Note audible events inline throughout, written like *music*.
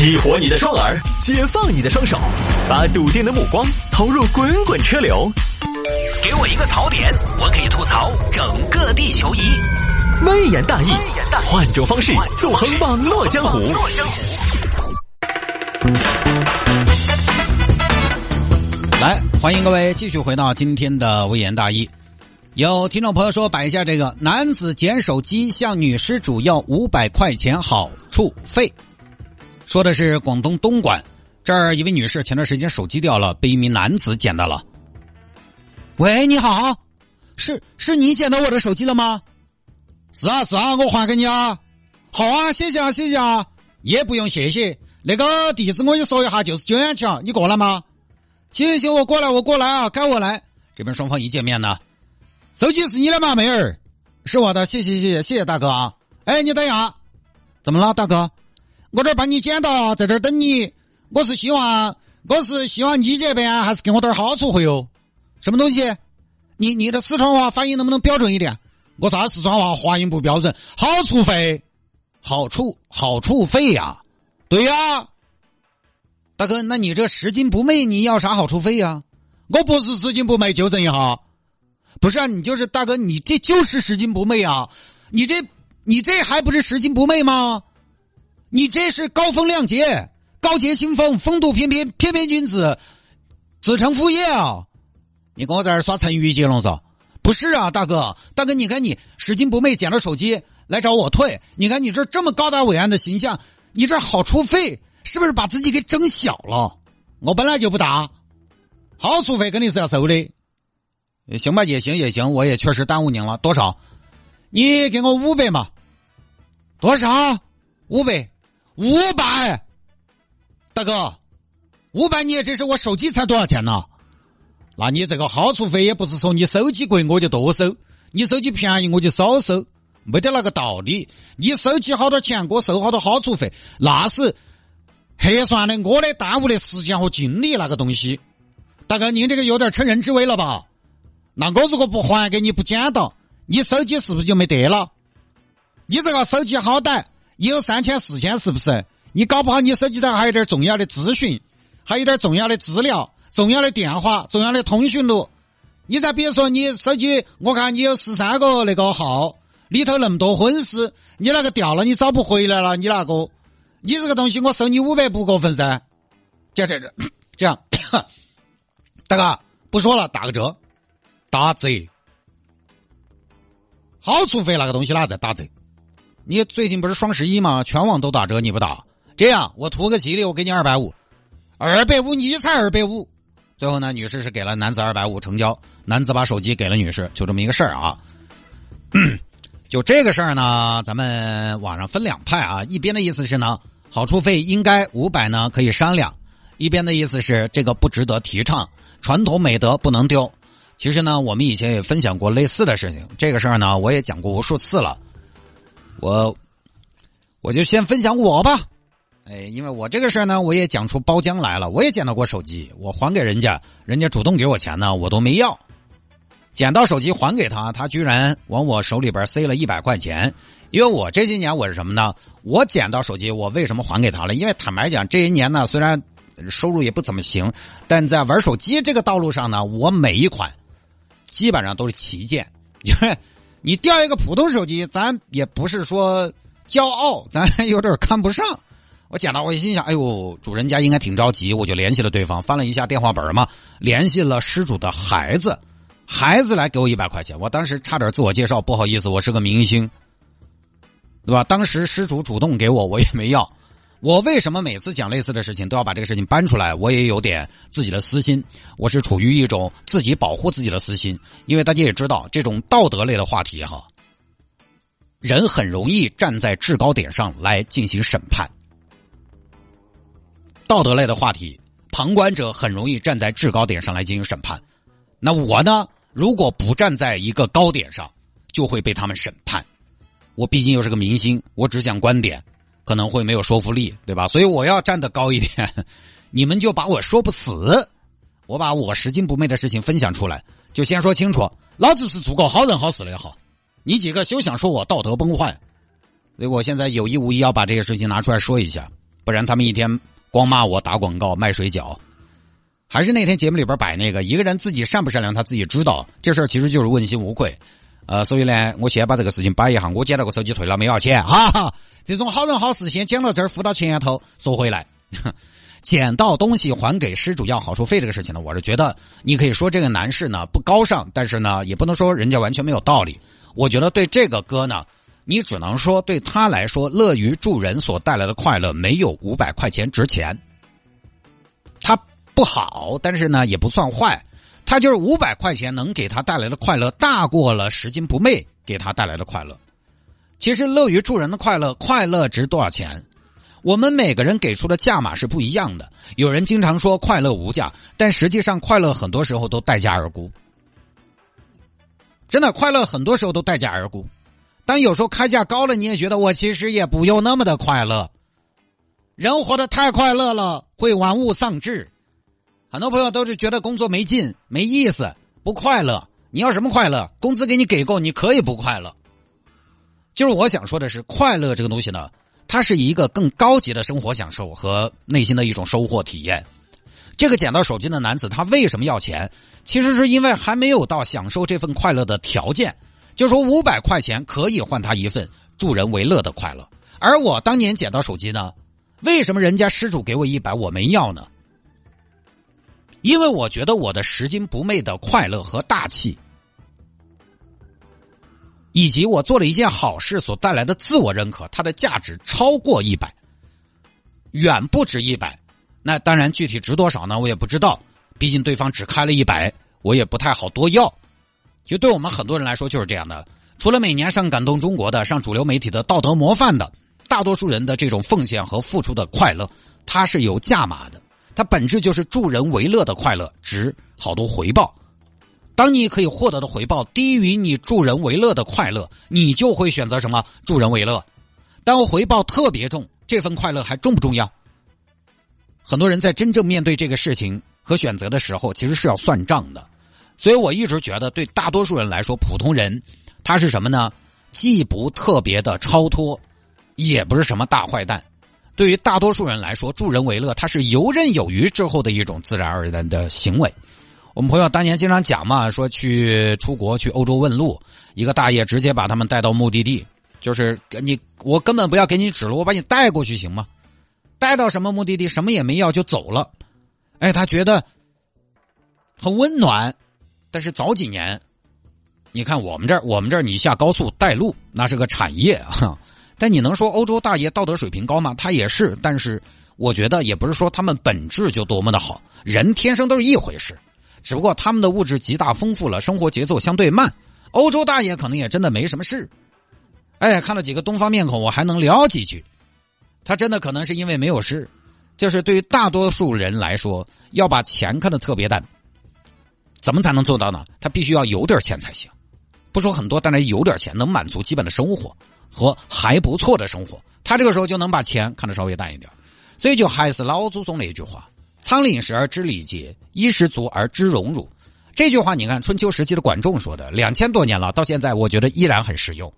激活你的双耳，解放你的双手，把笃定的目光投入滚滚车流。给我一个槽点，我可以吐槽整个地球仪。微言大义，换种方式纵横网络江湖。来，欢迎各位继续回到今天的微言大义。有听众朋友说摆一下这个男子捡手机向女失主要五百块钱好处费，说的是广东东莞这儿一位女士前段时间手机掉了，被一名男子捡到了。喂，你好，是是你捡到我的手机了吗？是啊是啊，我还给你啊。好啊，谢谢啊谢谢啊，也不用谢谢。那个地址我给你说一下，就是九眼桥，你过来吗？行行，我过来我过来啊，赶我来。这边双方一见面呢。手机是你的吗，妹儿？是我的，谢谢谢谢谢谢大哥啊！哎，你等一下，怎么了，大哥？我这儿帮你捡到，在这儿等你。我是希望，我是希望你这边还是给我点好处费哦。什么东西？你你的四川话发音能不能标准一点？我啥四川话发音不标准？好处费，好处好处费呀？对呀，大哥，那你这拾金不昧，你要啥好处费呀？我不是拾金不昧，纠正一下。不是啊，你就是大哥，你这就是拾金不昧啊！你这你这还不是拾金不昧吗？你这是高风亮节、高洁清风、风度翩翩、翩翩君子，子承父业啊！你跟我在这耍成语接龙嗦？不是啊，大哥，大哥，你看你拾金不昧捡了手机来找我退，你看你这这么高大伟岸的形象，你这好处费是不是把自己给整小了？我本来就不大，好处费肯定是要收的。行吧，也行也行，我也确实耽误您了。多少？你给我五百嘛？多少？五百？五百？大哥，五百你这是我手机才多少钱呢？那你这个好处费也不是说你手机贵我就多收，你手机便宜我就少收，没得那个道理。你手机好多钱，我收好多好处费，那是核算的我的耽误的时间和精力那个东西。大哥，您这个有点乘人之危了吧？那我如果不还给你，不捡到，你手机是不是就没得了？你这个手机好歹有三千四千，是不是？你搞不好你手机上还有点重要的资讯，还有点重要的资料、重要的电话、重要的通讯录。你再比如说，你手机，我看你有十三个那个号，里头那么多婚事，你那个掉了，你找不回来了，你那个，你这个东西我收你五百不过分噻？就这这这 *coughs* 样，*coughs* 大哥不说了，打个折。打折，好处费那个东西哪在打折？你最近不是双十一吗？全网都打折，你不打？这样我图个吉利，我给你二百五，二百五你才二百五。最后呢，女士是给了男子二百五成交，男子把手机给了女士，就这么一个事儿啊。*clears throat* 就这个事儿呢，咱们网上分两派啊，一边的意思是呢，好处费应该五百呢可以商量；一边的意思是这个不值得提倡，传统美德不能丢。其实呢，我们以前也分享过类似的事情。这个事儿呢，我也讲过无数次了。我我就先分享我吧。哎，因为我这个事儿呢，我也讲出包浆来了。我也捡到过手机，我还给人家，人家主动给我钱呢，我都没要。捡到手机还给他，他居然往我手里边塞了一百块钱。因为我这些年我是什么呢？我捡到手机，我为什么还给他了？因为坦白讲，这些年呢，虽然收入也不怎么行，但在玩手机这个道路上呢，我每一款。基本上都是旗舰，因 *laughs* 为你掉一个普通手机，咱也不是说骄傲，咱有点看不上。我捡到，我心想，哎呦，主人家应该挺着急，我就联系了对方，翻了一下电话本嘛，联系了失主的孩子，孩子来给我一百块钱。我当时差点自我介绍，不好意思，我是个明星，对吧？当时失主主动给我，我也没要。我为什么每次讲类似的事情都要把这个事情搬出来？我也有点自己的私心，我是处于一种自己保护自己的私心，因为大家也知道，这种道德类的话题哈，人很容易站在制高点上来进行审判。道德类的话题，旁观者很容易站在制高点上来进行审判。那我呢？如果不站在一个高点上，就会被他们审判。我毕竟又是个明星，我只讲观点。可能会没有说服力，对吧？所以我要站得高一点，*laughs* 你们就把我说不死。我把我拾金不昧的事情分享出来，就先说清楚，老子是做个好人好事的好。你几个休想说我道德崩坏，所以我现在有意无意要把这些事情拿出来说一下。不然他们一天光骂我打广告卖水饺。还是那天节目里边摆那个，一个人自己善不善良他自己知道，这事儿其实就是问心无愧。呃，所以呢，我先把这个事情摆一下，我捡到个手机退了没要钱 *laughs* 啊？这种好人好事先讲到这儿，付到前头，说回来，*laughs* 捡到东西还给失主要好处费这个事情呢，我是觉得你可以说这个男士呢不高尚，但是呢也不能说人家完全没有道理。我觉得对这个哥呢，你只能说对他来说，乐于助人所带来的快乐没有五百块钱值钱。他。不好，但是呢也不算坏，他就是五百块钱能给他带来的快乐大过了拾金不昧给他带来的快乐。其实乐于助人的快乐，快乐值多少钱？我们每个人给出的价码是不一样的。有人经常说快乐无价，但实际上快乐很多时候都待价而沽。真的，快乐很多时候都待价而沽。但有时候开价高了，你也觉得我其实也不用那么的快乐。人活得太快乐了，会玩物丧志。很多朋友都是觉得工作没劲、没意思、不快乐。你要什么快乐？工资给你给够，你可以不快乐。就是我想说的是，快乐这个东西呢，它是一个更高级的生活享受和内心的一种收获体验。这个捡到手机的男子，他为什么要钱？其实是因为还没有到享受这份快乐的条件。就说五百块钱可以换他一份助人为乐的快乐。而我当年捡到手机呢，为什么人家失主给我一百，我没要呢？因为我觉得我的拾金不昧的快乐和大气，以及我做了一件好事所带来的自我认可，它的价值超过一百，远不止一百。那当然，具体值多少呢？我也不知道。毕竟对方只开了一百，我也不太好多要。就对我们很多人来说就是这样的。除了每年上感动中国的、上主流媒体的道德模范的，大多数人的这种奉献和付出的快乐，它是有价码的。它本质就是助人为乐的快乐，值好多回报。当你可以获得的回报低于你助人为乐的快乐，你就会选择什么助人为乐。当回报特别重，这份快乐还重不重要？很多人在真正面对这个事情和选择的时候，其实是要算账的。所以我一直觉得，对大多数人来说，普通人他是什么呢？既不特别的超脱，也不是什么大坏蛋。对于大多数人来说，助人为乐，它是游刃有余之后的一种自然而然的行为。我们朋友当年经常讲嘛，说去出国去欧洲问路，一个大爷直接把他们带到目的地，就是你我根本不要给你指路，我把你带过去行吗？带到什么目的地，什么也没要就走了。哎，他觉得很温暖。但是早几年，你看我们这儿，我们这儿你下高速带路，那是个产业啊。但你能说欧洲大爷道德水平高吗？他也是，但是我觉得也不是说他们本质就多么的好，人天生都是一回事，只不过他们的物质极大丰富了，生活节奏相对慢。欧洲大爷可能也真的没什么事。哎，看了几个东方面孔，我还能聊几句。他真的可能是因为没有事，就是对于大多数人来说，要把钱看得特别淡。怎么才能做到呢？他必须要有点钱才行，不说很多，但是有点钱能满足基本的生活。和还不错的生活，他这个时候就能把钱看得稍微淡一点，所以就还是老祖宗那句话：“仓廪实而知礼节，衣食足而知荣辱。”这句话你看春秋时期的管仲说的，两千多年了，到现在我觉得依然很实用，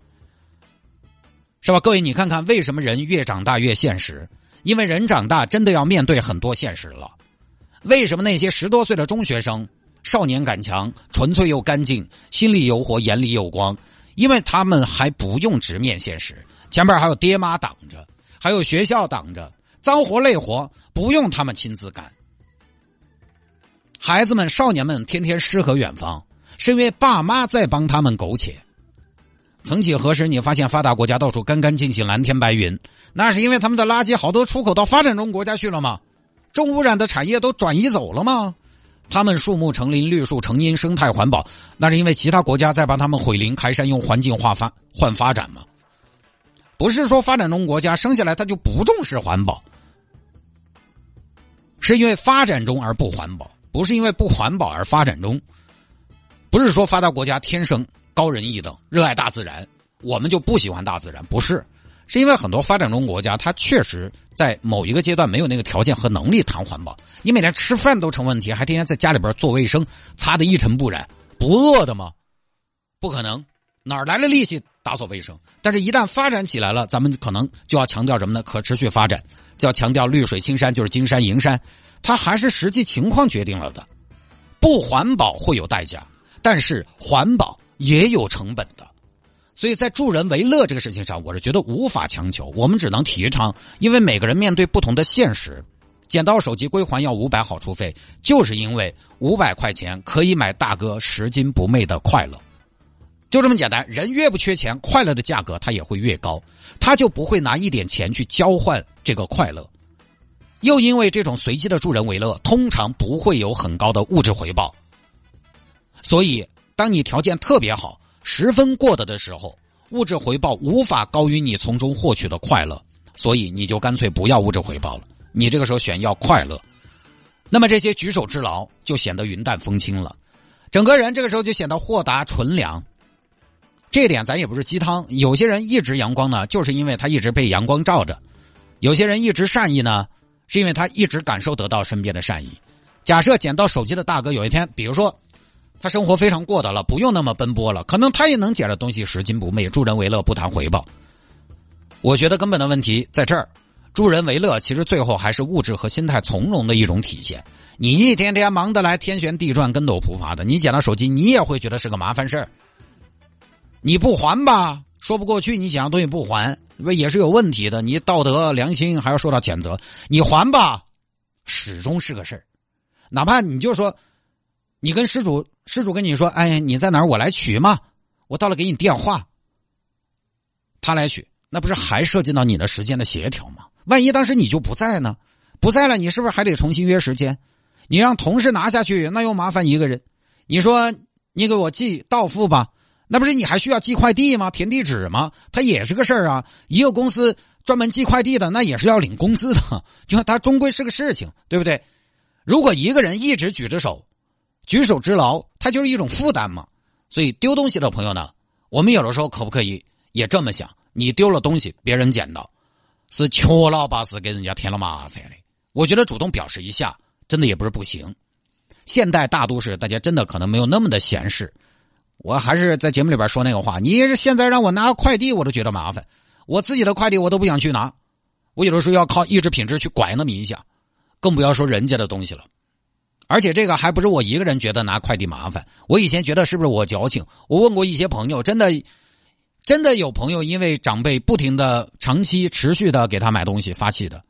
是吧？各位，你看看为什么人越长大越现实？因为人长大真的要面对很多现实了。为什么那些十多岁的中学生少年感强、纯粹又干净、心里有火、眼里有光？因为他们还不用直面现实，前面还有爹妈挡着，还有学校挡着，脏活累活不用他们亲自干。孩子们、少年们天天诗和远方，是因为爸妈在帮他们苟且。曾几何时，你发现发达国家到处干干净净、蓝天白云，那是因为他们的垃圾好多出口到发展中国家去了吗？重污染的产业都转移走了吗？他们树木成林，绿树成荫，生态环保，那是因为其他国家在帮他们毁林开山，用环境化发换发展吗？不是说发展中国家生下来他就不重视环保，是因为发展中而不环保，不是因为不环保而发展中。不是说发达国家天生高人一等，热爱大自然，我们就不喜欢大自然，不是。是因为很多发展中国家，它确实在某一个阶段没有那个条件和能力谈环保。你每天吃饭都成问题，还天天在家里边做卫生，擦的一尘不染，不饿的吗？不可能，哪来的力气打扫卫生。但是，一旦发展起来了，咱们可能就要强调什么呢？可持续发展，就要强调绿水青山，就是金山银山。它还是实际情况决定了的。不环保会有代价，但是环保也有成本的。所以在助人为乐这个事情上，我是觉得无法强求，我们只能提倡，因为每个人面对不同的现实。捡到手机归还要五百好处费，就是因为五百块钱可以买大哥拾金不昧的快乐，就这么简单。人越不缺钱，快乐的价格它也会越高，他就不会拿一点钱去交换这个快乐。又因为这种随机的助人为乐，通常不会有很高的物质回报，所以当你条件特别好、十分过得的时候，物质回报无法高于你从中获取的快乐，所以你就干脆不要物质回报了。你这个时候选要快乐，那么这些举手之劳就显得云淡风轻了，整个人这个时候就显得豁达纯良。这点咱也不是鸡汤，有些人一直阳光呢，就是因为他一直被阳光照着；有些人一直善意呢，是因为他一直感受得到身边的善意。假设捡到手机的大哥有一天，比如说他生活非常过得了，不用那么奔波了，可能他也能捡着东西拾金不昧，助人为乐不谈回报。我觉得根本的问题在这儿。助人为乐，其实最后还是物质和心态从容的一种体现。你一天天忙得来天旋地转、跟斗扑爬的，你捡到手机，你也会觉得是个麻烦事儿。你不还吧，说不过去；你捡到东西不还，不也是有问题的？你道德良心还要受到谴责。你还吧，始终是个事儿。哪怕你就说，你跟失主，失主跟你说：“哎，你在哪儿？我来取嘛。”我到了，给你电话，他来取，那不是还涉及到你的时间的协调吗？万一当时你就不在呢？不在了，你是不是还得重新约时间？你让同事拿下去，那又麻烦一个人。你说你给我寄到付吧，那不是你还需要寄快递吗？填地址吗？他也是个事儿啊。一个公司专门寄快递的，那也是要领工资的，*laughs* 就他终归是个事情，对不对？如果一个人一直举着手，举手之劳，它就是一种负担嘛。所以丢东西的朋友呢，我们有的时候可不可以也这么想？你丢了东西，别人捡到。是确老八是给人家添了麻烦的。我觉得主动表示一下，真的也不是不行。现代大都市，大家真的可能没有那么的闲适。我还是在节目里边说那个话：，你是现在让我拿快递，我都觉得麻烦。我自己的快递我都不想去拿，我有的时候要靠意志品质去拐那么一下，更不要说人家的东西了。而且这个还不是我一个人觉得拿快递麻烦。我以前觉得是不是我矫情？我问过一些朋友，真的。真的有朋友因为长辈不停的、长期、持续的给他买东西发气的，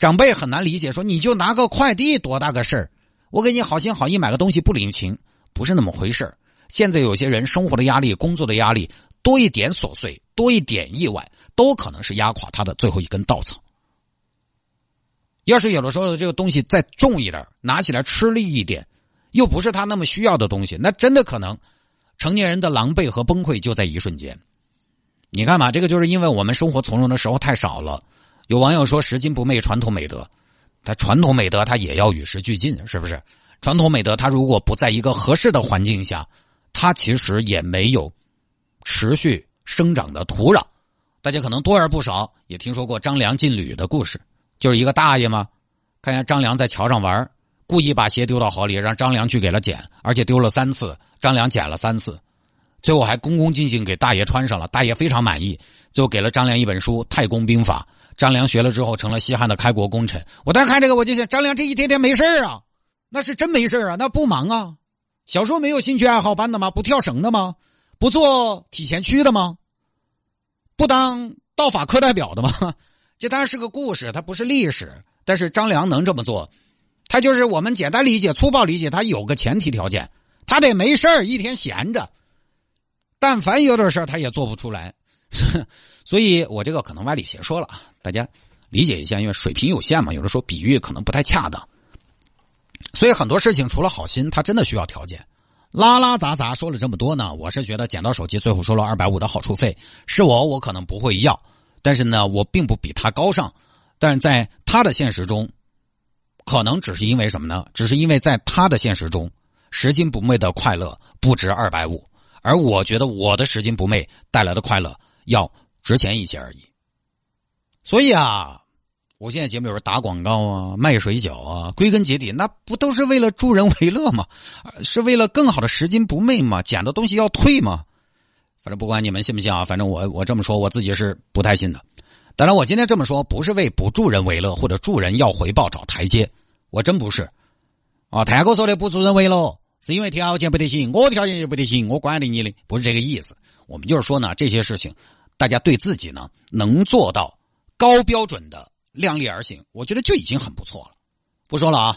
长辈很难理解，说你就拿个快递多大个事儿，我给你好心好意买个东西不领情，不是那么回事儿。现在有些人生活的压力、工作的压力多一点琐碎，多一点意外，都可能是压垮他的最后一根稻草。要是有的时候这个东西再重一点，拿起来吃力一点，又不是他那么需要的东西，那真的可能成年人的狼狈和崩溃就在一瞬间。你看嘛，这个就是因为我们生活从容的时候太少了。有网友说“拾金不昧”传统美德，它传统美德它也要与时俱进，是不是？传统美德它如果不在一个合适的环境下，它其实也没有持续生长的土壤。大家可能多而不少也听说过张良进吕的故事，就是一个大爷嘛，看见张良在桥上玩，故意把鞋丢到河里，让张良去给他捡，而且丢了三次，张良捡了三次。最后还恭恭敬敬给大爷穿上了，大爷非常满意，最后给了张良一本书《太公兵法》。张良学了之后，成了西汉的开国功臣。我当时看这个，我就想，张良这一天天没事啊，那是真没事啊，那不忙啊。小时候没有兴趣爱好班的吗？不跳绳的吗？不做体前屈的吗？不当道法课代表的吗？这当然是个故事，它不是历史。但是张良能这么做，他就是我们简单理解、粗暴理解，他有个前提条件，他得没事一天闲着。但凡有点事儿，他也做不出来，*laughs* 所以我这个可能歪理邪说了，大家理解一下，因为水平有限嘛，有的时候比喻可能不太恰当。所以很多事情除了好心，他真的需要条件。拉拉杂杂说了这么多呢，我是觉得捡到手机最后收了二百五的好处费，是我我可能不会要，但是呢，我并不比他高尚，但是在他的现实中，可能只是因为什么呢？只是因为在他的现实中，拾金不昧的快乐不值二百五。而我觉得我的拾金不昧带来的快乐要值钱一些而已。所以啊，我现在节目有时打广告啊，卖水饺啊，归根结底那不都是为了助人为乐吗？是为了更好的拾金不昧吗？捡的东西要退吗？反正不管你们信不信啊，反正我我这么说，我自己是不太信的。当然，我今天这么说不是为不助人为乐或者助人要回报找台阶，我真不是。啊，太哥说的不助人为乐，是因为条件不得行，我条件也不得行，我管理你的，不是这个意思。我们就是说呢，这些事情，大家对自己呢能做到高标准的量力而行，我觉得就已经很不错了。不说了啊，